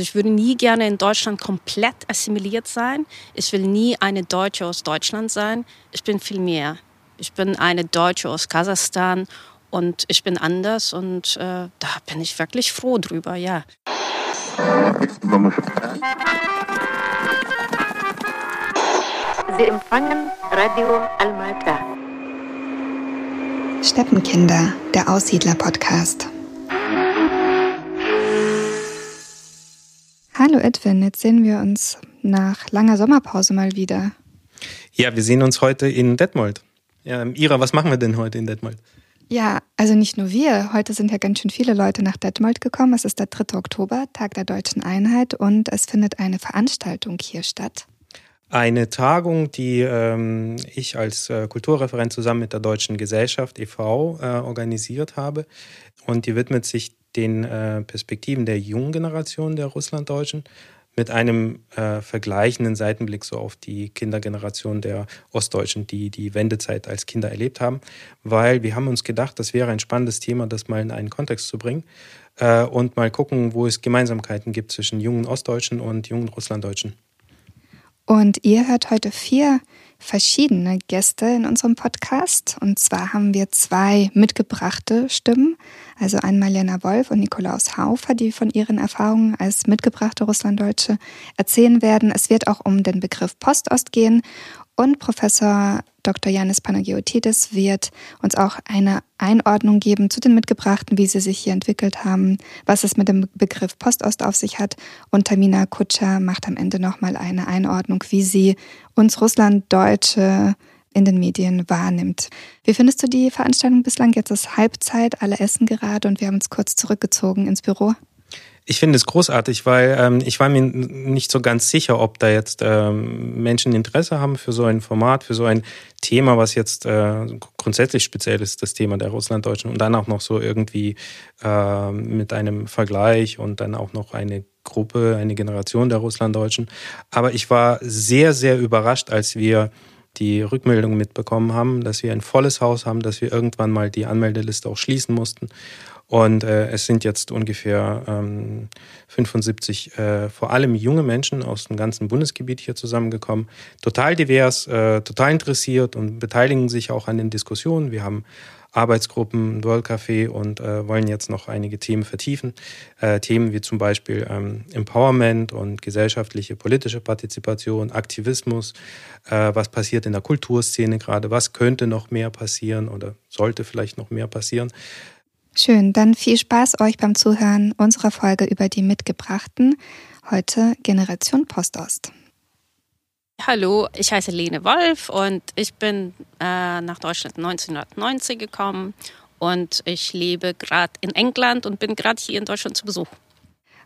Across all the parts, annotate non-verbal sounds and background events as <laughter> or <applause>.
Ich würde nie gerne in Deutschland komplett assimiliert sein. Ich will nie eine Deutsche aus Deutschland sein. Ich bin viel mehr. Ich bin eine Deutsche aus Kasachstan und ich bin anders und äh, da bin ich wirklich froh drüber, ja. Sie empfangen Radio Almata. Steppenkinder, der Aussiedler-Podcast. Hallo Edwin, jetzt sehen wir uns nach langer Sommerpause mal wieder. Ja, wir sehen uns heute in Detmold. Ja, Ira, was machen wir denn heute in Detmold? Ja, also nicht nur wir. Heute sind ja ganz schön viele Leute nach Detmold gekommen. Es ist der 3. Oktober, Tag der deutschen Einheit, und es findet eine Veranstaltung hier statt. Eine Tagung, die ähm, ich als äh, Kulturreferent zusammen mit der Deutschen Gesellschaft e.V. Äh, organisiert habe. Und die widmet sich den äh, Perspektiven der jungen Generation der Russlanddeutschen mit einem äh, vergleichenden Seitenblick so auf die Kindergeneration der Ostdeutschen, die die Wendezeit als Kinder erlebt haben, weil wir haben uns gedacht, das wäre ein spannendes Thema, das mal in einen Kontext zu bringen äh, und mal gucken, wo es Gemeinsamkeiten gibt zwischen jungen Ostdeutschen und jungen Russlanddeutschen. Und ihr hört heute vier verschiedene Gäste in unserem Podcast. Und zwar haben wir zwei mitgebrachte Stimmen, also einmal Lena Wolf und Nikolaus Haufer, die von ihren Erfahrungen als mitgebrachte Russlanddeutsche erzählen werden. Es wird auch um den Begriff Postost gehen und Professor Dr. Janis Panagiotidis wird uns auch eine Einordnung geben zu den Mitgebrachten, wie sie sich hier entwickelt haben, was es mit dem Begriff Postost auf sich hat. Und Tamina Kutscher macht am Ende nochmal eine Einordnung, wie sie uns Russlanddeutsche in den Medien wahrnimmt. Wie findest du die Veranstaltung bislang? Jetzt ist Halbzeit, alle essen gerade und wir haben uns kurz zurückgezogen ins Büro. Ich finde es großartig, weil ähm, ich war mir nicht so ganz sicher, ob da jetzt ähm, Menschen Interesse haben für so ein Format, für so ein Thema, was jetzt äh, grundsätzlich speziell ist, das Thema der Russlanddeutschen und dann auch noch so irgendwie äh, mit einem Vergleich und dann auch noch eine Gruppe, eine Generation der Russlanddeutschen. Aber ich war sehr, sehr überrascht, als wir die Rückmeldung mitbekommen haben, dass wir ein volles Haus haben, dass wir irgendwann mal die Anmeldeliste auch schließen mussten und äh, es sind jetzt ungefähr ähm, 75, äh, vor allem junge Menschen aus dem ganzen Bundesgebiet hier zusammengekommen. Total divers, äh, total interessiert und beteiligen sich auch an den Diskussionen. Wir haben Arbeitsgruppen, World Café und äh, wollen jetzt noch einige Themen vertiefen. Äh, Themen wie zum Beispiel ähm, Empowerment und gesellschaftliche politische Partizipation, Aktivismus, äh, was passiert in der Kulturszene gerade, was könnte noch mehr passieren oder sollte vielleicht noch mehr passieren. Schön, dann viel Spaß euch beim Zuhören unserer Folge über die Mitgebrachten. Heute Generation Postost. Hallo, ich heiße Lene Wolf und ich bin äh, nach Deutschland 1990 gekommen und ich lebe gerade in England und bin gerade hier in Deutschland zu Besuch.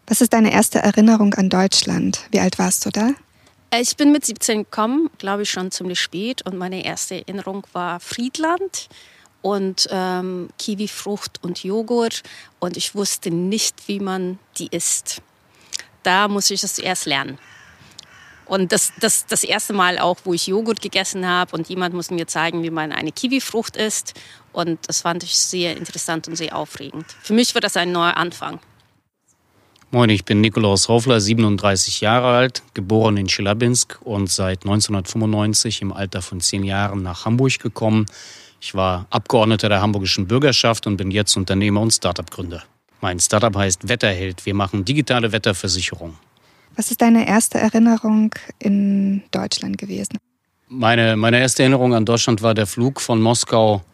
Was ist deine erste Erinnerung an Deutschland? Wie alt warst du da? Äh, ich bin mit 17 gekommen, glaube ich schon ziemlich spät und meine erste Erinnerung war Friedland und ähm, Kiwifrucht und Joghurt und ich wusste nicht, wie man die isst. Da muss ich es zuerst lernen. Und das, das, das erste Mal auch, wo ich Joghurt gegessen habe und jemand musste mir zeigen, wie man eine Kiwifrucht isst. Und das fand ich sehr interessant und sehr aufregend. Für mich war das ein neuer Anfang. Moin, ich bin Nikolaus Hoffler, 37 Jahre alt, geboren in Chelyabinsk und seit 1995 im Alter von zehn Jahren nach Hamburg gekommen. Ich war Abgeordneter der hamburgischen Bürgerschaft und bin jetzt Unternehmer und Startup-Gründer. Mein Startup heißt Wetterheld. Wir machen digitale Wetterversicherung. Was ist deine erste Erinnerung in Deutschland gewesen? Meine, meine erste Erinnerung an Deutschland war der Flug von Moskau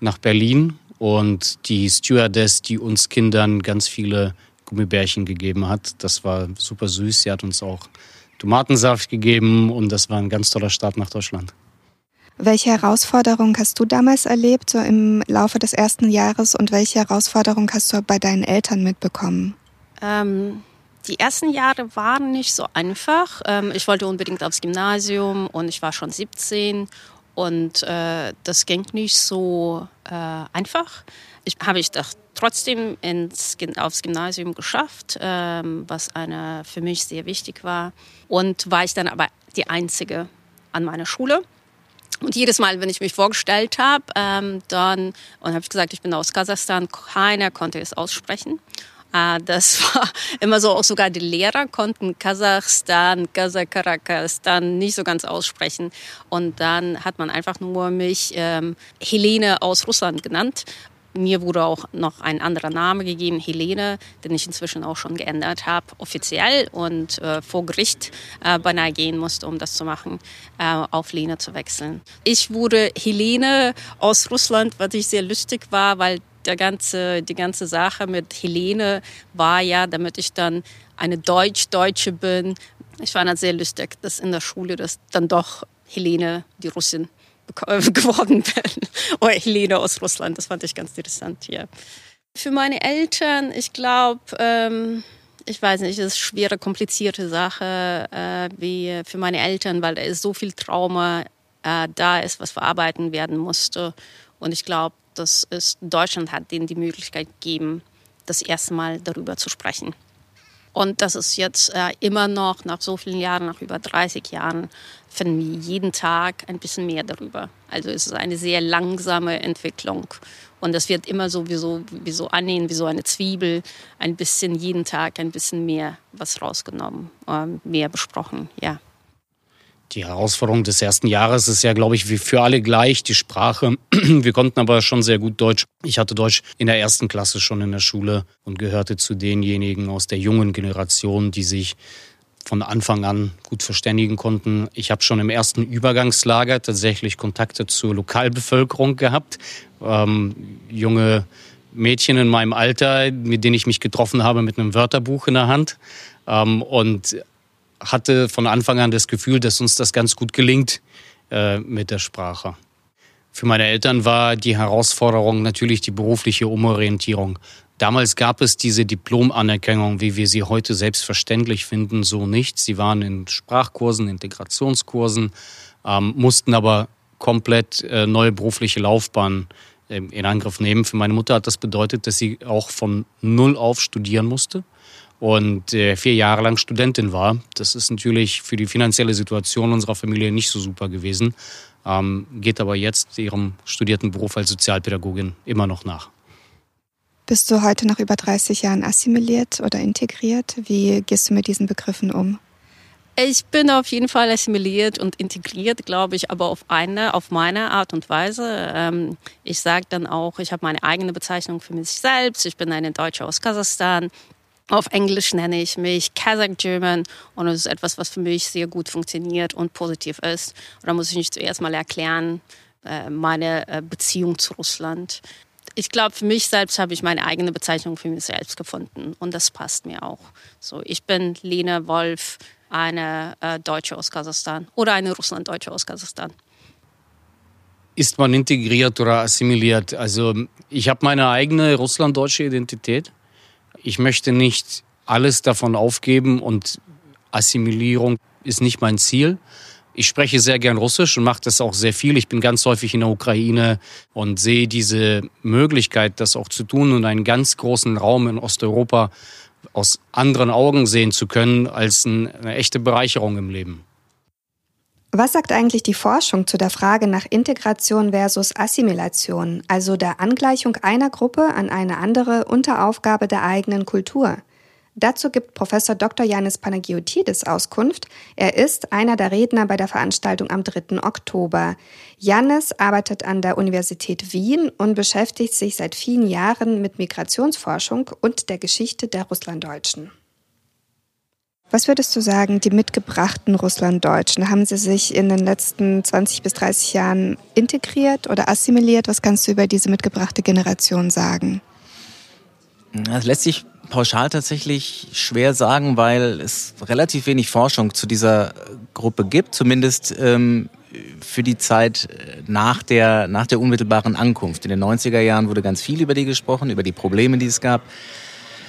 nach Berlin und die Stewardess, die uns Kindern ganz viele Gummibärchen gegeben hat. Das war super süß. Sie hat uns auch Tomatensaft gegeben und das war ein ganz toller Start nach Deutschland. Welche Herausforderung hast du damals erlebt, so im Laufe des ersten Jahres, und welche Herausforderung hast du bei deinen Eltern mitbekommen? Ähm, die ersten Jahre waren nicht so einfach. Ähm, ich wollte unbedingt aufs Gymnasium und ich war schon 17 und äh, das ging nicht so äh, einfach. Ich habe ich doch trotzdem ins, aufs Gymnasium geschafft, ähm, was eine, für mich sehr wichtig war. Und war ich dann aber die Einzige an meiner Schule. Und jedes Mal, wenn ich mich vorgestellt habe, ähm, dann und habe ich gesagt, ich bin aus Kasachstan, keiner konnte es aussprechen. Äh, das <laughs> war immer so, auch sogar die Lehrer konnten Kasachstan, Kasachkarakastan nicht so ganz aussprechen. Und dann hat man einfach nur mich ähm, Helene aus Russland genannt. Mir wurde auch noch ein anderer Name gegeben, Helene, den ich inzwischen auch schon geändert habe, offiziell und äh, vor Gericht äh, beinahe gehen musste, um das zu machen, äh, auf Lene zu wechseln. Ich wurde Helene aus Russland, was ich sehr lustig war, weil der ganze, die ganze Sache mit Helene war ja, damit ich dann eine Deutsch-Deutsche bin. Ich fand das sehr lustig, dass in der Schule das dann doch Helene, die Russin, <laughs> geworden bin. Oder Helene aus Russland, das fand ich ganz interessant hier. Für meine Eltern, ich glaube, ähm, ich weiß nicht, es ist eine schwere, komplizierte Sache äh, wie für meine Eltern, weil da ist so viel Trauma äh, da ist, was verarbeiten werden musste. Und ich glaube, Deutschland hat denen die Möglichkeit gegeben, das erste Mal darüber zu sprechen. Und das ist jetzt äh, immer noch, nach so vielen Jahren, nach über 30 Jahren, finden wir jeden Tag ein bisschen mehr darüber. Also es ist eine sehr langsame Entwicklung. Und das wird immer so wie so, wie so annehmen, wie so eine Zwiebel, ein bisschen jeden Tag ein bisschen mehr was rausgenommen, äh, mehr besprochen, ja. Die Herausforderung des ersten Jahres ist ja, glaube ich, wie für alle gleich, die Sprache. <clears throat> Wir konnten aber schon sehr gut Deutsch. Ich hatte Deutsch in der ersten Klasse schon in der Schule und gehörte zu denjenigen aus der jungen Generation, die sich von Anfang an gut verständigen konnten. Ich habe schon im ersten Übergangslager tatsächlich Kontakte zur Lokalbevölkerung gehabt. Ähm, junge Mädchen in meinem Alter, mit denen ich mich getroffen habe mit einem Wörterbuch in der Hand. Ähm, und hatte von Anfang an das Gefühl, dass uns das ganz gut gelingt äh, mit der Sprache. Für meine Eltern war die Herausforderung natürlich die berufliche Umorientierung. Damals gab es diese Diplomanerkennung, wie wir sie heute selbstverständlich finden, so nicht. Sie waren in Sprachkursen, Integrationskursen, ähm, mussten aber komplett äh, neue berufliche Laufbahnen äh, in Angriff nehmen. Für meine Mutter hat das bedeutet, dass sie auch von Null auf studieren musste und äh, vier Jahre lang Studentin war. Das ist natürlich für die finanzielle Situation unserer Familie nicht so super gewesen, ähm, geht aber jetzt ihrem studierten Beruf als Sozialpädagogin immer noch nach. Bist du heute nach über 30 Jahren assimiliert oder integriert? Wie gehst du mit diesen Begriffen um? Ich bin auf jeden Fall assimiliert und integriert, glaube ich, aber auf eine, auf meine Art und Weise. Ähm, ich sage dann auch, ich habe meine eigene Bezeichnung für mich selbst. Ich bin eine Deutsche aus Kasachstan. Auf Englisch nenne ich mich Kazakh German und das ist etwas, was für mich sehr gut funktioniert und positiv ist. Und da muss ich nicht zuerst mal erklären, äh, meine äh, Beziehung zu Russland. Ich glaube, für mich selbst habe ich meine eigene Bezeichnung für mich selbst gefunden und das passt mir auch. So, ich bin Lena Wolf, eine äh, Deutsche aus Kasachstan oder eine Russlanddeutsche aus Kasachstan. Ist man integriert oder assimiliert? Also ich habe meine eigene russlanddeutsche Identität ich möchte nicht alles davon aufgeben und Assimilierung ist nicht mein Ziel. Ich spreche sehr gern Russisch und mache das auch sehr viel. Ich bin ganz häufig in der Ukraine und sehe diese Möglichkeit, das auch zu tun und einen ganz großen Raum in Osteuropa aus anderen Augen sehen zu können, als eine echte Bereicherung im Leben. Was sagt eigentlich die Forschung zu der Frage nach Integration versus Assimilation, also der Angleichung einer Gruppe an eine andere unter Aufgabe der eigenen Kultur? Dazu gibt Professor Dr. Janis Panagiotidis Auskunft. Er ist einer der Redner bei der Veranstaltung am 3. Oktober. Janis arbeitet an der Universität Wien und beschäftigt sich seit vielen Jahren mit Migrationsforschung und der Geschichte der Russlanddeutschen. Was würdest du sagen, die mitgebrachten Russlanddeutschen, haben sie sich in den letzten 20 bis 30 Jahren integriert oder assimiliert? Was kannst du über diese mitgebrachte Generation sagen? Das lässt sich pauschal tatsächlich schwer sagen, weil es relativ wenig Forschung zu dieser Gruppe gibt, zumindest ähm, für die Zeit nach der, nach der unmittelbaren Ankunft. In den 90er Jahren wurde ganz viel über die gesprochen, über die Probleme, die es gab.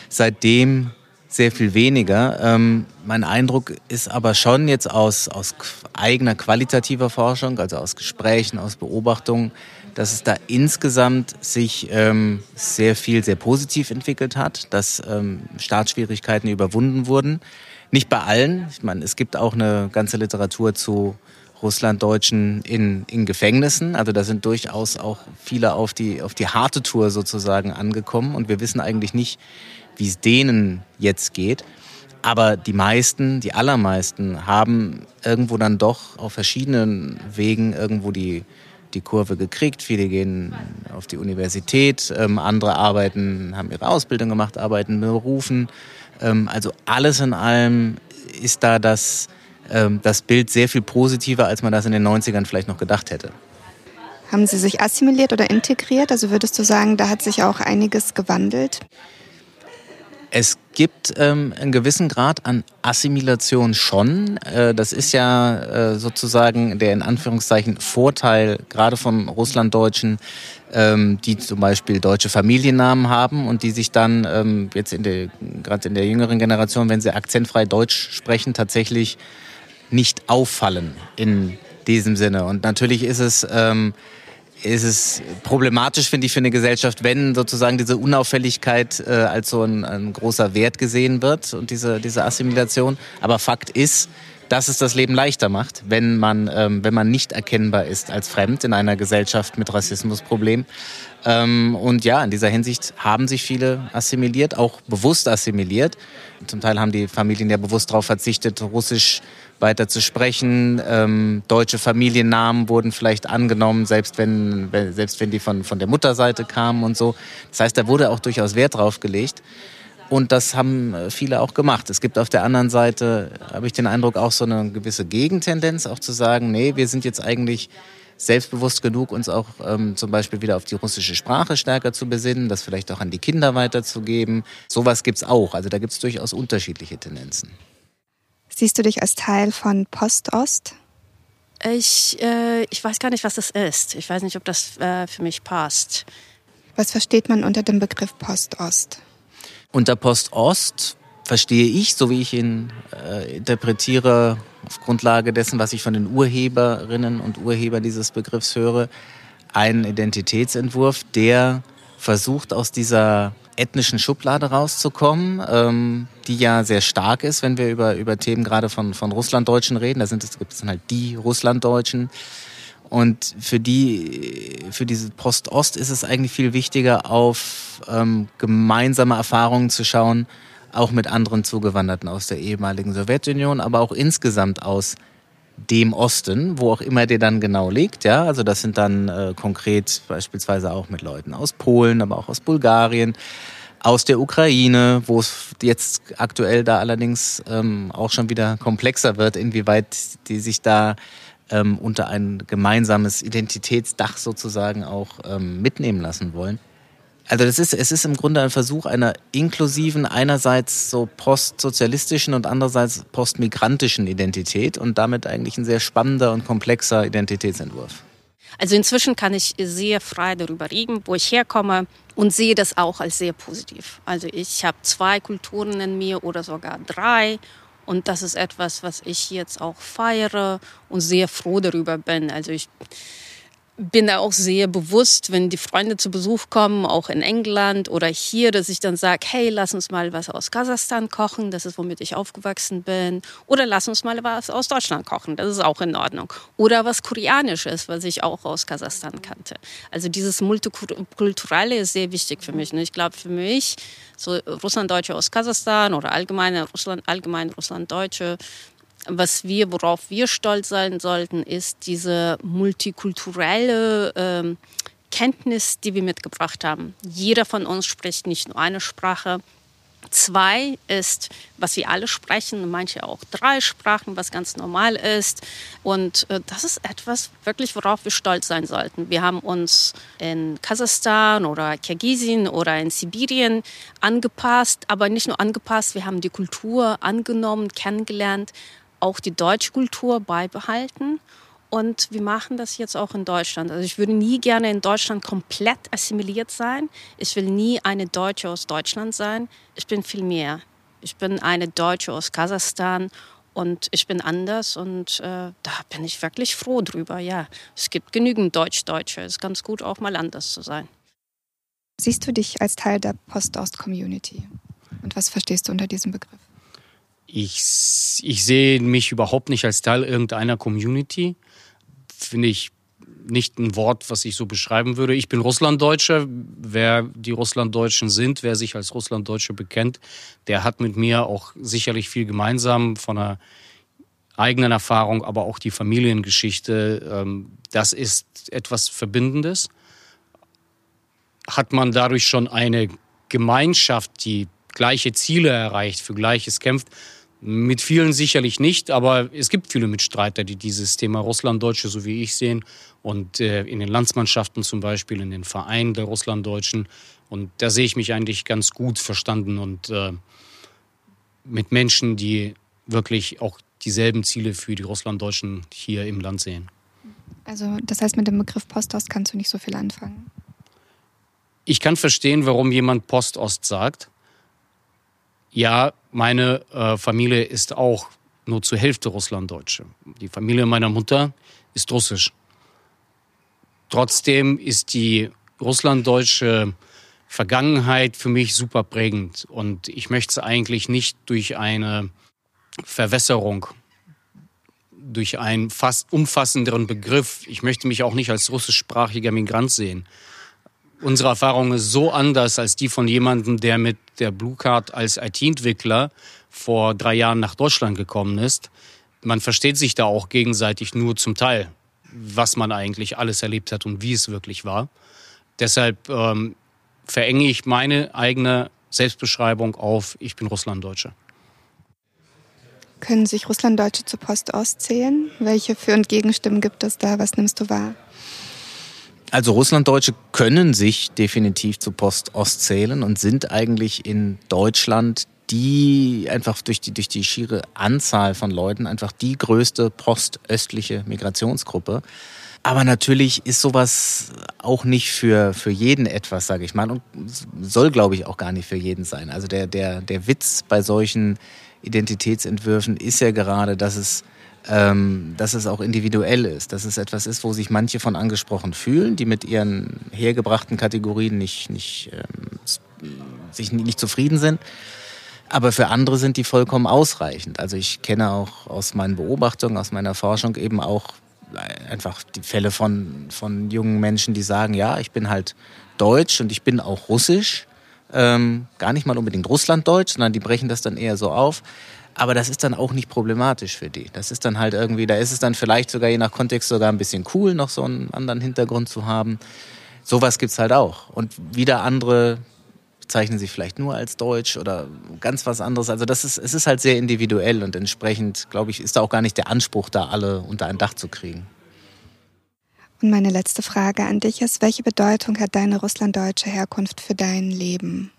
Seitdem sehr viel weniger. Ähm, mein Eindruck ist aber schon jetzt aus, aus eigener qualitativer Forschung, also aus Gesprächen, aus Beobachtungen, dass es da insgesamt sich ähm, sehr viel, sehr positiv entwickelt hat, dass ähm, Startschwierigkeiten überwunden wurden. Nicht bei allen. Ich meine, es gibt auch eine ganze Literatur zu Russlanddeutschen in, in Gefängnissen. Also da sind durchaus auch viele auf die, auf die harte Tour sozusagen angekommen. Und wir wissen eigentlich nicht, wie es denen jetzt geht. Aber die meisten, die allermeisten haben irgendwo dann doch auf verschiedenen Wegen irgendwo die, die Kurve gekriegt. Viele gehen auf die Universität, ähm, andere arbeiten, haben ihre Ausbildung gemacht, arbeiten Berufen. Ähm, also alles in allem ist da das, ähm, das Bild sehr viel positiver, als man das in den 90ern vielleicht noch gedacht hätte. Haben Sie sich assimiliert oder integriert? Also würdest du sagen, da hat sich auch einiges gewandelt? Es gibt ähm, einen gewissen Grad an Assimilation schon. Äh, das ist ja äh, sozusagen der in Anführungszeichen Vorteil gerade von Russlanddeutschen, ähm, die zum Beispiel deutsche Familiennamen haben und die sich dann ähm, jetzt in der gerade in der jüngeren Generation, wenn sie akzentfrei Deutsch sprechen, tatsächlich nicht auffallen in diesem Sinne. Und natürlich ist es ähm, ist es problematisch, finde ich, für eine Gesellschaft, wenn sozusagen diese Unauffälligkeit äh, als so ein, ein, großer Wert gesehen wird und diese, diese Assimilation. Aber Fakt ist, dass es das Leben leichter macht, wenn man, ähm, wenn man nicht erkennbar ist als fremd in einer Gesellschaft mit Rassismusproblem. Ähm, und ja, in dieser Hinsicht haben sich viele assimiliert, auch bewusst assimiliert. Zum Teil haben die Familien ja bewusst darauf verzichtet, Russisch weiter zu sprechen. Ähm, deutsche Familiennamen wurden vielleicht angenommen, selbst wenn, selbst wenn die von, von der Mutterseite kamen und so. Das heißt, da wurde auch durchaus Wert drauf gelegt. Und das haben äh, viele auch gemacht. Es gibt auf der anderen Seite, habe ich den Eindruck, auch so eine gewisse Gegentendenz, auch zu sagen, nee, wir sind jetzt eigentlich selbstbewusst genug, uns auch ähm, zum Beispiel wieder auf die russische Sprache stärker zu besinnen, das vielleicht auch an die Kinder weiterzugeben. Sowas gibt's auch. Also da gibt's durchaus unterschiedliche Tendenzen. Siehst du dich als Teil von Postost? Ich, äh, ich weiß gar nicht, was das ist. Ich weiß nicht, ob das äh, für mich passt. Was versteht man unter dem Begriff Postost? Unter Postost verstehe ich, so wie ich ihn äh, interpretiere, auf Grundlage dessen, was ich von den Urheberinnen und Urhebern dieses Begriffs höre, einen Identitätsentwurf, der versucht, aus dieser ethnischen Schublade rauszukommen, ähm, die ja sehr stark ist, wenn wir über, über Themen gerade von, von Russlanddeutschen reden. Da sind es, gibt es dann halt die Russlanddeutschen. Und für die, für diese Post-Ost ist es eigentlich viel wichtiger, auf ähm, gemeinsame Erfahrungen zu schauen, auch mit anderen Zugewanderten aus der ehemaligen Sowjetunion, aber auch insgesamt aus dem Osten, wo auch immer der dann genau liegt. Ja, also das sind dann äh, konkret beispielsweise auch mit Leuten aus Polen, aber auch aus Bulgarien, aus der Ukraine, wo es jetzt aktuell da allerdings ähm, auch schon wieder komplexer wird, inwieweit die sich da ähm, unter ein gemeinsames Identitätsdach sozusagen auch ähm, mitnehmen lassen wollen. Also das ist, es ist im Grunde ein Versuch einer inklusiven, einerseits so postsozialistischen und andererseits postmigrantischen Identität und damit eigentlich ein sehr spannender und komplexer Identitätsentwurf. Also inzwischen kann ich sehr frei darüber reden, wo ich herkomme und sehe das auch als sehr positiv. Also ich habe zwei Kulturen in mir oder sogar drei und das ist etwas, was ich jetzt auch feiere und sehr froh darüber bin. Also ich bin da auch sehr bewusst, wenn die Freunde zu Besuch kommen, auch in England oder hier, dass ich dann sage, hey, lass uns mal was aus Kasachstan kochen, das ist, womit ich aufgewachsen bin. Oder lass uns mal was aus Deutschland kochen, das ist auch in Ordnung. Oder was Koreanisches, was ich auch aus Kasachstan kannte. Also dieses Multikulturelle ist sehr wichtig für mich. Und ich glaube, für mich, so Russlanddeutsche aus Kasachstan oder allgemeine Russland, allgemein Russlanddeutsche, was wir, worauf wir stolz sein sollten, ist diese multikulturelle ähm, Kenntnis, die wir mitgebracht haben. Jeder von uns spricht nicht nur eine Sprache. Zwei ist, was wir alle sprechen, manche auch drei Sprachen, was ganz normal ist. Und äh, das ist etwas wirklich, worauf wir stolz sein sollten. Wir haben uns in Kasachstan oder Kirgisien oder in Sibirien angepasst, aber nicht nur angepasst, wir haben die Kultur angenommen, kennengelernt auch die deutsche Kultur beibehalten. Und wir machen das jetzt auch in Deutschland. Also ich würde nie gerne in Deutschland komplett assimiliert sein. Ich will nie eine Deutsche aus Deutschland sein. Ich bin viel mehr. Ich bin eine Deutsche aus Kasachstan und ich bin anders und äh, da bin ich wirklich froh drüber. Ja, es gibt genügend Deutsch-Deutsche. Es ist ganz gut, auch mal anders zu sein. Siehst du dich als Teil der Post-Ost-Community? Und was verstehst du unter diesem Begriff? Ich, ich sehe mich überhaupt nicht als Teil irgendeiner Community. Finde ich nicht ein Wort, was ich so beschreiben würde. Ich bin Russlanddeutscher. Wer die Russlanddeutschen sind, wer sich als Russlanddeutsche bekennt, der hat mit mir auch sicherlich viel gemeinsam von einer eigenen Erfahrung, aber auch die Familiengeschichte. Ähm, das ist etwas Verbindendes. Hat man dadurch schon eine Gemeinschaft, die gleiche Ziele erreicht, für Gleiches kämpft, mit vielen sicherlich nicht, aber es gibt viele Mitstreiter, die dieses Thema Russlanddeutsche, so wie ich, sehen. Und äh, in den Landsmannschaften zum Beispiel, in den Vereinen der Russlanddeutschen. Und da sehe ich mich eigentlich ganz gut verstanden und äh, mit Menschen, die wirklich auch dieselben Ziele für die Russlanddeutschen hier im Land sehen. Also das heißt, mit dem Begriff Postost kannst du nicht so viel anfangen. Ich kann verstehen, warum jemand Postost sagt ja, meine äh, Familie ist auch nur zur Hälfte Russlanddeutsche. Die Familie meiner Mutter ist russisch. Trotzdem ist die russlanddeutsche Vergangenheit für mich super prägend und ich möchte es eigentlich nicht durch eine Verwässerung, durch einen fast umfassenderen Begriff, ich möchte mich auch nicht als russischsprachiger Migrant sehen, unsere Erfahrung ist so anders als die von jemandem, der mit der Blue Card als IT-Entwickler vor drei Jahren nach Deutschland gekommen ist. Man versteht sich da auch gegenseitig nur zum Teil, was man eigentlich alles erlebt hat und wie es wirklich war. Deshalb ähm, verenge ich meine eigene Selbstbeschreibung auf, ich bin Russlanddeutscher. Können sich Russlanddeutsche zu Post auszählen? Welche Für- und Gegenstimmen gibt es da? Was nimmst du wahr? Also Russlanddeutsche können sich definitiv zu Post-Ost zählen und sind eigentlich in Deutschland die einfach durch die, durch die schiere Anzahl von Leuten einfach die größte postöstliche Migrationsgruppe. Aber natürlich ist sowas auch nicht für, für jeden etwas, sage ich mal, und soll, glaube ich, auch gar nicht für jeden sein. Also der, der, der Witz bei solchen Identitätsentwürfen ist ja gerade, dass es ähm, dass es auch individuell ist, dass es etwas ist, wo sich manche von angesprochen fühlen, die mit ihren hergebrachten Kategorien nicht, nicht, ähm, sich nicht zufrieden sind. Aber für andere sind die vollkommen ausreichend. Also ich kenne auch aus meinen Beobachtungen, aus meiner Forschung eben auch einfach die Fälle von, von jungen Menschen, die sagen, ja, ich bin halt deutsch und ich bin auch russisch. Ähm, gar nicht mal unbedingt Russlanddeutsch, sondern die brechen das dann eher so auf. Aber das ist dann auch nicht problematisch für die. Das ist dann halt irgendwie, da ist es dann vielleicht sogar je nach Kontext sogar ein bisschen cool, noch so einen anderen Hintergrund zu haben. Sowas gibt's halt auch. Und wieder andere bezeichnen sich vielleicht nur als Deutsch oder ganz was anderes. Also das ist, es ist halt sehr individuell und entsprechend, glaube ich, ist da auch gar nicht der Anspruch, da alle unter ein Dach zu kriegen. Und meine letzte Frage an dich ist, welche Bedeutung hat deine russlanddeutsche Herkunft für dein Leben?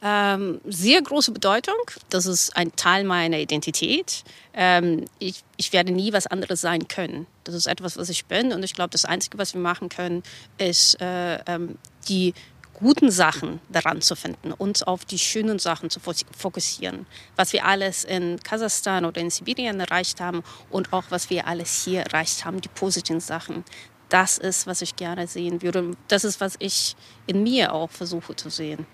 Ähm, sehr große Bedeutung. Das ist ein Teil meiner Identität. Ähm, ich, ich werde nie was anderes sein können. Das ist etwas, was ich bin. Und ich glaube, das Einzige, was wir machen können, ist äh, ähm, die guten Sachen daran zu finden, uns auf die schönen Sachen zu fokussieren. Was wir alles in Kasachstan oder in Sibirien erreicht haben und auch was wir alles hier erreicht haben, die positiven Sachen. Das ist, was ich gerne sehen würde. Das ist, was ich in mir auch versuche zu sehen.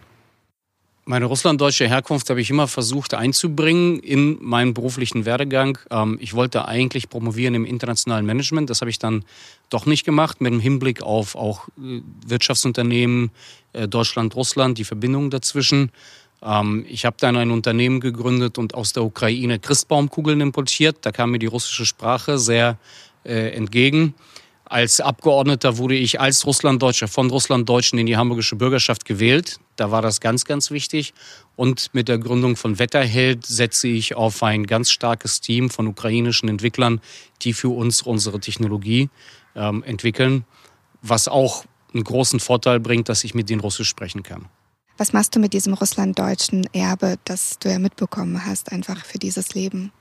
Meine russlanddeutsche Herkunft habe ich immer versucht einzubringen in meinen beruflichen Werdegang. Ähm, ich wollte eigentlich promovieren im internationalen Management. Das habe ich dann doch nicht gemacht, mit dem Hinblick auf auch äh, Wirtschaftsunternehmen, äh, Deutschland, Russland, die Verbindungen dazwischen. Ähm, ich habe dann ein Unternehmen gegründet und aus der Ukraine Christbaumkugeln importiert. Da kam mir die russische Sprache sehr äh, entgegen. Als Abgeordneter wurde ich als Russlanddeutscher von Russlanddeutschen in die hamburgische Bürgerschaft gewählt. Da war das ganz, ganz wichtig. Und mit der Gründung von Wetterheld setze ich auf ein ganz starkes Team von ukrainischen Entwicklern, die für uns unsere Technologie ähm, entwickeln, was auch einen großen Vorteil bringt, dass ich mit denen Russisch sprechen kann. Was machst du mit diesem russlanddeutschen Erbe, das du ja mitbekommen hast, einfach für dieses Leben?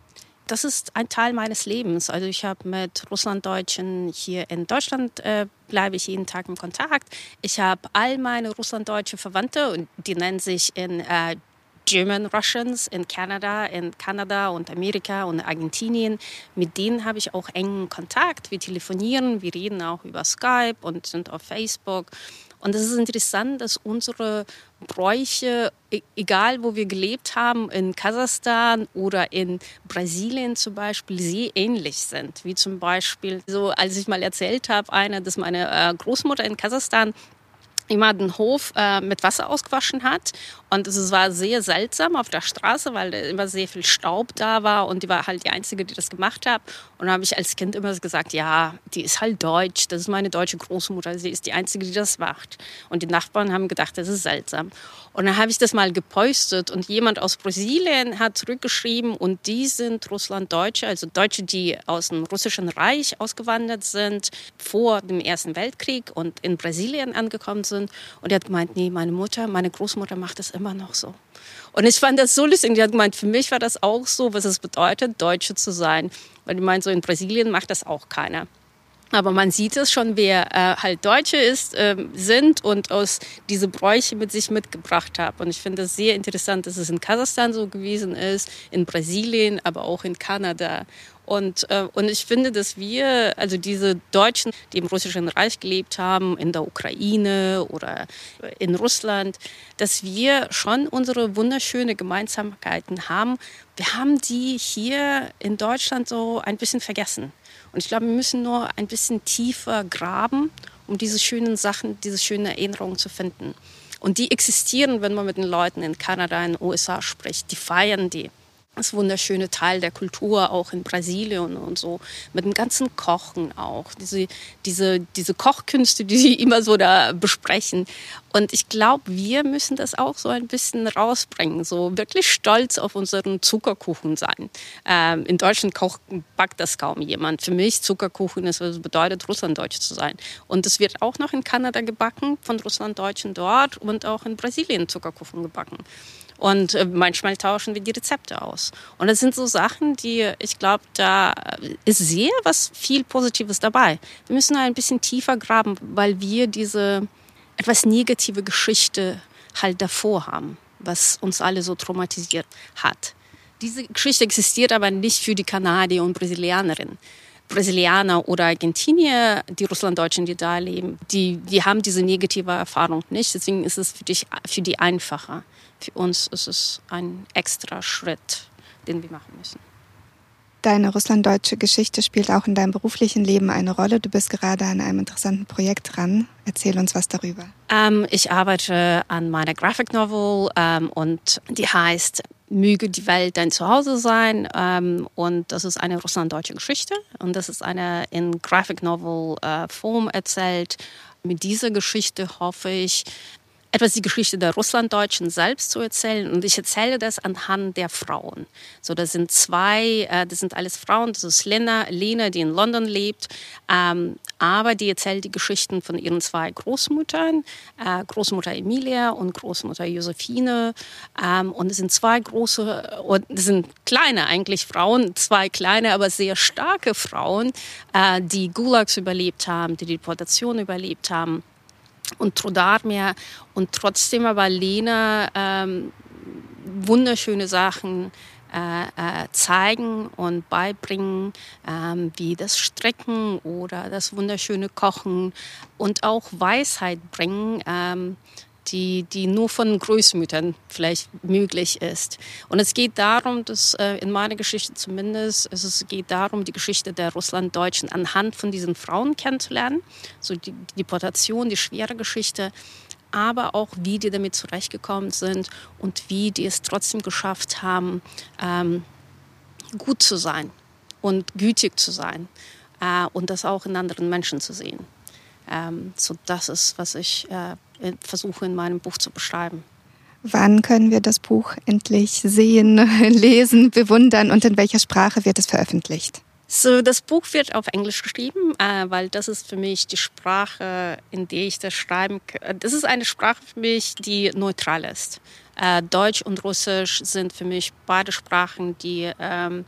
Das ist ein Teil meines Lebens. Also ich habe mit Russlanddeutschen hier in Deutschland äh, bleibe ich jeden Tag im Kontakt. Ich habe all meine russlanddeutsche Verwandte und die nennen sich in äh, German Russians in Kanada, in Kanada und Amerika und Argentinien. Mit denen habe ich auch engen Kontakt. Wir telefonieren, wir reden auch über Skype und sind auf Facebook. Und es ist interessant, dass unsere Bräuche, e-, egal wo wir gelebt haben, in Kasachstan oder in Brasilien zum Beispiel, sehr ähnlich sind. Wie zum Beispiel, so als ich mal erzählt habe, einer, dass meine äh, Großmutter in Kasachstan immer den Hof äh, mit Wasser ausgewaschen hat. Und es war sehr seltsam auf der Straße, weil immer sehr viel Staub da war und die war halt die Einzige, die das gemacht hat. Und da habe ich als Kind immer gesagt, ja, die ist halt deutsch, das ist meine deutsche Großmutter, sie ist die Einzige, die das macht. Und die Nachbarn haben gedacht, das ist seltsam. Und dann habe ich das mal gepostet und jemand aus Brasilien hat zurückgeschrieben und die sind Russlanddeutsche, also Deutsche, die aus dem Russischen Reich ausgewandert sind vor dem Ersten Weltkrieg und in Brasilien angekommen sind. Und er hat gemeint, nee, meine Mutter, meine Großmutter macht das immer noch so. Und ich fand das so lustig. Die hat gemeint, für mich war das auch so, was es bedeutet, Deutsche zu sein. Weil die meint, so in Brasilien macht das auch keiner. Aber man sieht es schon, wer äh, halt Deutsche ist, äh, sind und aus diese Bräuche mit sich mitgebracht haben. Und ich finde es sehr interessant, dass es in Kasachstan so gewesen ist, in Brasilien, aber auch in Kanada. Und, äh, und ich finde, dass wir, also diese Deutschen, die im Russischen Reich gelebt haben, in der Ukraine oder in Russland, dass wir schon unsere wunderschöne Gemeinsamkeiten haben. Wir haben die hier in Deutschland so ein bisschen vergessen. Und ich glaube, wir müssen nur ein bisschen tiefer graben, um diese schönen Sachen, diese schönen Erinnerungen zu finden. Und die existieren, wenn man mit den Leuten in Kanada, in den USA spricht. Die feiern die das wunderschöne Teil der Kultur auch in Brasilien und so mit dem ganzen Kochen auch diese diese diese Kochkünste die sie immer so da besprechen. Und ich glaube wir müssen das auch so ein bisschen rausbringen so wirklich stolz auf unseren Zuckerkuchen sein. Ähm, in Deutschland kocht backt das kaum jemand. Für mich Zuckerkuchen ist was bedeutet Russlanddeutsch zu sein. Und es wird auch noch in Kanada gebacken von Russlanddeutschen dort und auch in Brasilien Zuckerkuchen gebacken und äh, manchmal tauschen wir die Rezepte aus. Und das sind so Sachen, die ich glaube, da ist sehr was viel Positives dabei. Wir müssen ein bisschen tiefer graben, weil wir diese etwas negative Geschichte halt davor haben, was uns alle so traumatisiert hat. Diese Geschichte existiert aber nicht für die Kanadier und Brasilianerinnen. Brasilianer oder Argentinier, die Russlanddeutschen, die da leben, die, die haben diese negative Erfahrung nicht. Deswegen ist es für, dich, für die einfacher für uns ist es ein extra Schritt, den wir machen müssen. Deine russlanddeutsche Geschichte spielt auch in deinem beruflichen Leben eine Rolle. Du bist gerade an einem interessanten Projekt dran. Erzähl uns was darüber. Ähm, ich arbeite an meiner Graphic Novel ähm, und die heißt Möge die Welt dein Zuhause sein. Ähm, und das ist eine russlanddeutsche Geschichte und das ist eine in Graphic Novel äh, Form erzählt. Mit dieser Geschichte hoffe ich, etwas die Geschichte der Russlanddeutschen selbst zu erzählen. Und ich erzähle das anhand der Frauen. So, das sind zwei, äh, das sind alles Frauen. Das ist Lena, Lena die in London lebt. Ähm, aber die erzählt die Geschichten von ihren zwei Großmüttern, äh, Großmutter Emilia und Großmutter Josephine. Ähm, und es sind zwei große, und es sind kleine eigentlich Frauen, zwei kleine, aber sehr starke Frauen, äh, die Gulags überlebt haben, die Deportation überlebt haben und Trodarmeer und trotzdem aber Lena ähm, wunderschöne Sachen äh, äh, zeigen und beibringen, ähm, wie das Strecken oder das wunderschöne Kochen und auch Weisheit bringen, ähm, die, die nur von Großmüttern vielleicht möglich ist. Und es geht darum, dass äh, in meiner Geschichte zumindest, es geht darum, die Geschichte der Russlanddeutschen anhand von diesen Frauen kennenzulernen. So die, die Deportation, die schwere Geschichte, aber auch wie die damit zurechtgekommen sind und wie die es trotzdem geschafft haben, ähm, gut zu sein und gütig zu sein äh, und das auch in anderen Menschen zu sehen. Ähm, so das ist, was ich äh, versuche in meinem Buch zu beschreiben. Wann können wir das Buch endlich sehen, <laughs> lesen, bewundern und in welcher Sprache wird es veröffentlicht? So, das Buch wird auf Englisch geschrieben, äh, weil das ist für mich die Sprache, in der ich das schreiben kann. Das ist eine Sprache für mich, die neutral ist. Äh, Deutsch und Russisch sind für mich beide Sprachen, die ähm,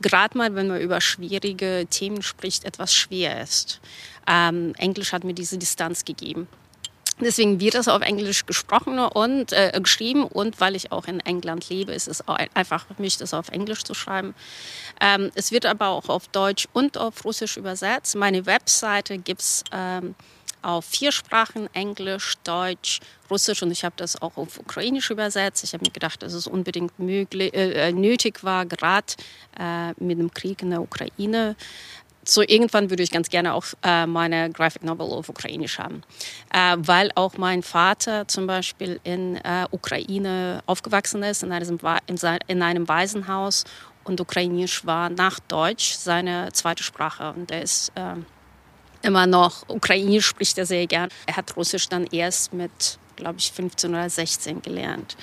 gerade mal, wenn man über schwierige Themen spricht, etwas schwer ist. Ähm, Englisch hat mir diese Distanz gegeben. Deswegen wird das auf Englisch gesprochen und äh, geschrieben und weil ich auch in England lebe, ist es einfach für mich, das auf Englisch zu schreiben. Ähm, es wird aber auch auf Deutsch und auf Russisch übersetzt. Meine Webseite gibt's ähm, auf vier Sprachen, Englisch, Deutsch, Russisch und ich habe das auch auf Ukrainisch übersetzt. Ich habe mir gedacht, dass es unbedingt möglich, äh, nötig war, gerade äh, mit dem Krieg in der Ukraine. So irgendwann würde ich ganz gerne auch äh, meine Graphic Novel auf Ukrainisch haben, äh, weil auch mein Vater zum Beispiel in äh, Ukraine aufgewachsen ist, in einem, in einem Waisenhaus und Ukrainisch war nach Deutsch seine zweite Sprache. Und er ist ähm, immer noch Ukrainisch spricht er sehr gern. Er hat Russisch dann erst mit, glaube ich, 15 oder 16 gelernt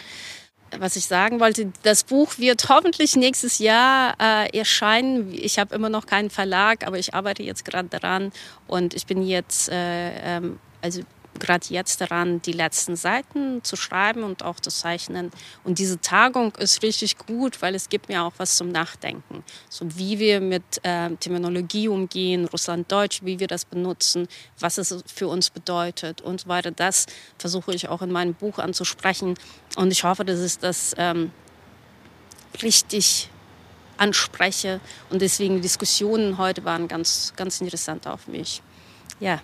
was ich sagen wollte, das Buch wird hoffentlich nächstes Jahr äh, erscheinen. Ich habe immer noch keinen Verlag, aber ich arbeite jetzt gerade daran und ich bin jetzt, äh, ähm, also gerade jetzt daran, die letzten Seiten zu schreiben und auch zu zeichnen. Und diese Tagung ist richtig gut, weil es gibt mir auch was zum Nachdenken. So wie wir mit äh, Terminologie umgehen, Russlanddeutsch, wie wir das benutzen, was es für uns bedeutet und so weiter. Das versuche ich auch in meinem Buch anzusprechen. Und ich hoffe, dass ich das ähm, richtig anspreche. Und deswegen Diskussionen heute waren ganz, ganz interessant auf mich. Ja.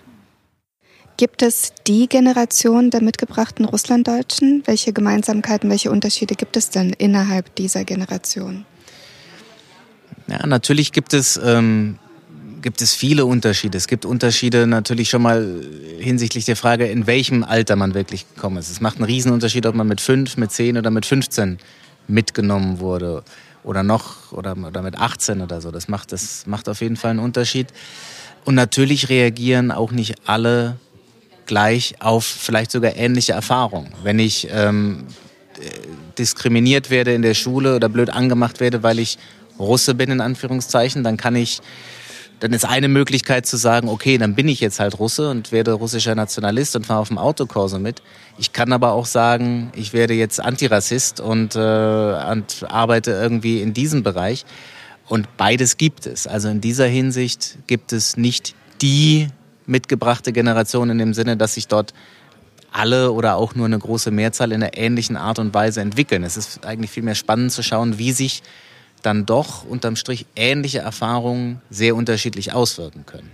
Gibt es die Generation der mitgebrachten Russlanddeutschen? Welche Gemeinsamkeiten, welche Unterschiede gibt es denn innerhalb dieser Generation? Ja, natürlich gibt es, ähm, gibt es viele Unterschiede. Es gibt Unterschiede natürlich schon mal hinsichtlich der Frage, in welchem Alter man wirklich gekommen ist. Es macht einen Riesenunterschied, ob man mit fünf, mit zehn oder mit 15 mitgenommen wurde oder noch oder, oder mit 18 oder so. Das macht, das macht auf jeden Fall einen Unterschied. Und natürlich reagieren auch nicht alle gleich auf vielleicht sogar ähnliche Erfahrungen. Wenn ich ähm, diskriminiert werde in der Schule oder blöd angemacht werde, weil ich Russe bin, in Anführungszeichen, dann kann ich, dann ist eine Möglichkeit zu sagen, okay, dann bin ich jetzt halt Russe und werde russischer Nationalist und fahre auf dem Autokorso mit. Ich kann aber auch sagen, ich werde jetzt Antirassist und, äh, und arbeite irgendwie in diesem Bereich. Und beides gibt es. Also in dieser Hinsicht gibt es nicht die mitgebrachte Generation in dem Sinne, dass sich dort alle oder auch nur eine große Mehrzahl in einer ähnlichen Art und Weise entwickeln. Es ist eigentlich vielmehr spannend zu schauen, wie sich dann doch unterm Strich ähnliche Erfahrungen sehr unterschiedlich auswirken können.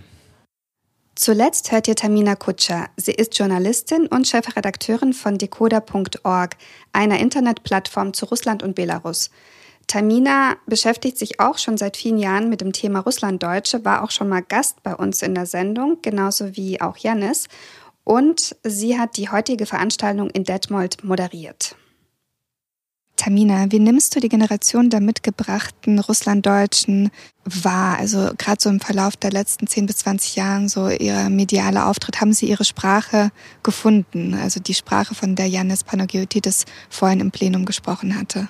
Zuletzt hört ihr Tamina Kutscher. Sie ist Journalistin und Chefredakteurin von decoder.org, einer Internetplattform zu Russland und Belarus. Tamina beschäftigt sich auch schon seit vielen Jahren mit dem Thema Russlanddeutsche, war auch schon mal Gast bei uns in der Sendung, genauso wie auch Janis. Und sie hat die heutige Veranstaltung in Detmold moderiert. Tamina, wie nimmst du die Generation der mitgebrachten Russlanddeutschen wahr? Also gerade so im Verlauf der letzten 10 bis 20 Jahren, so ihr medialer Auftritt, haben sie ihre Sprache gefunden? Also die Sprache, von der Janis Panagiotidis vorhin im Plenum gesprochen hatte.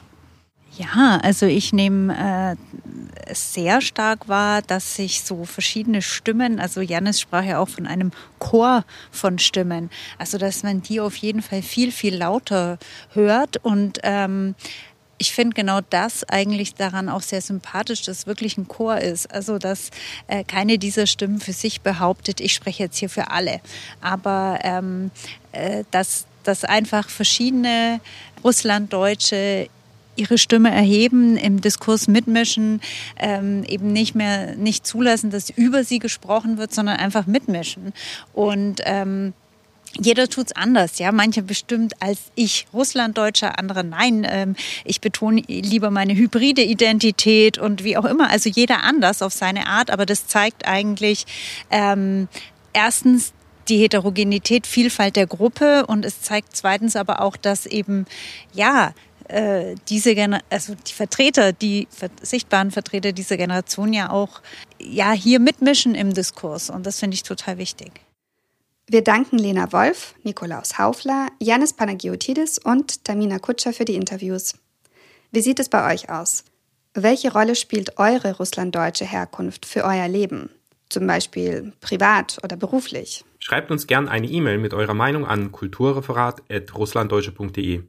Ja, also ich nehme äh, sehr stark wahr, dass sich so verschiedene Stimmen, also Janis sprach ja auch von einem Chor von Stimmen, also dass man die auf jeden Fall viel, viel lauter hört und ähm, ich finde genau das eigentlich daran auch sehr sympathisch, dass wirklich ein Chor ist. Also, dass äh, keine dieser Stimmen für sich behauptet, ich spreche jetzt hier für alle. Aber ähm, äh, dass, dass einfach verschiedene Russlanddeutsche ihre Stimme erheben, im Diskurs mitmischen, ähm, eben nicht mehr nicht zulassen, dass über sie gesprochen wird, sondern einfach mitmischen. Und ähm, jeder tut's anders, ja. Manche bestimmt als ich Russlanddeutscher, andere nein. Ähm, ich betone lieber meine hybride Identität und wie auch immer. Also jeder anders auf seine Art, aber das zeigt eigentlich ähm, erstens die Heterogenität, Vielfalt der Gruppe und es zeigt zweitens aber auch, dass eben ja äh, diese Gener also die Vertreter, die sichtbaren Vertreter dieser Generation ja auch ja hier mitmischen im Diskurs und das finde ich total wichtig. Wir danken Lena Wolf, Nikolaus Haufler, Janis Panagiotidis und Tamina Kutscher für die Interviews. Wie sieht es bei euch aus? Welche Rolle spielt eure russlanddeutsche Herkunft für euer Leben? Zum Beispiel privat oder beruflich? Schreibt uns gern eine E-Mail mit eurer Meinung an kulturreferat.russlanddeutsche.de.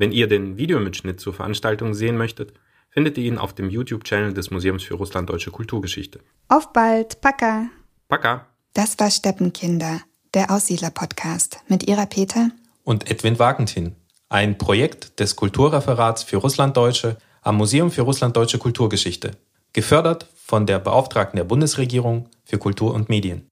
Wenn ihr den Videomitschnitt zur Veranstaltung sehen möchtet, findet ihr ihn auf dem YouTube-Channel des Museums für Russlanddeutsche Kulturgeschichte. Auf bald, Paka. Paka. Das war Steppenkinder, der Aussiedler-Podcast mit ihrer Peter und Edwin Wagentin, ein Projekt des Kulturreferats für Russlanddeutsche am Museum für Russlanddeutsche Kulturgeschichte, gefördert von der Beauftragten der Bundesregierung für Kultur und Medien.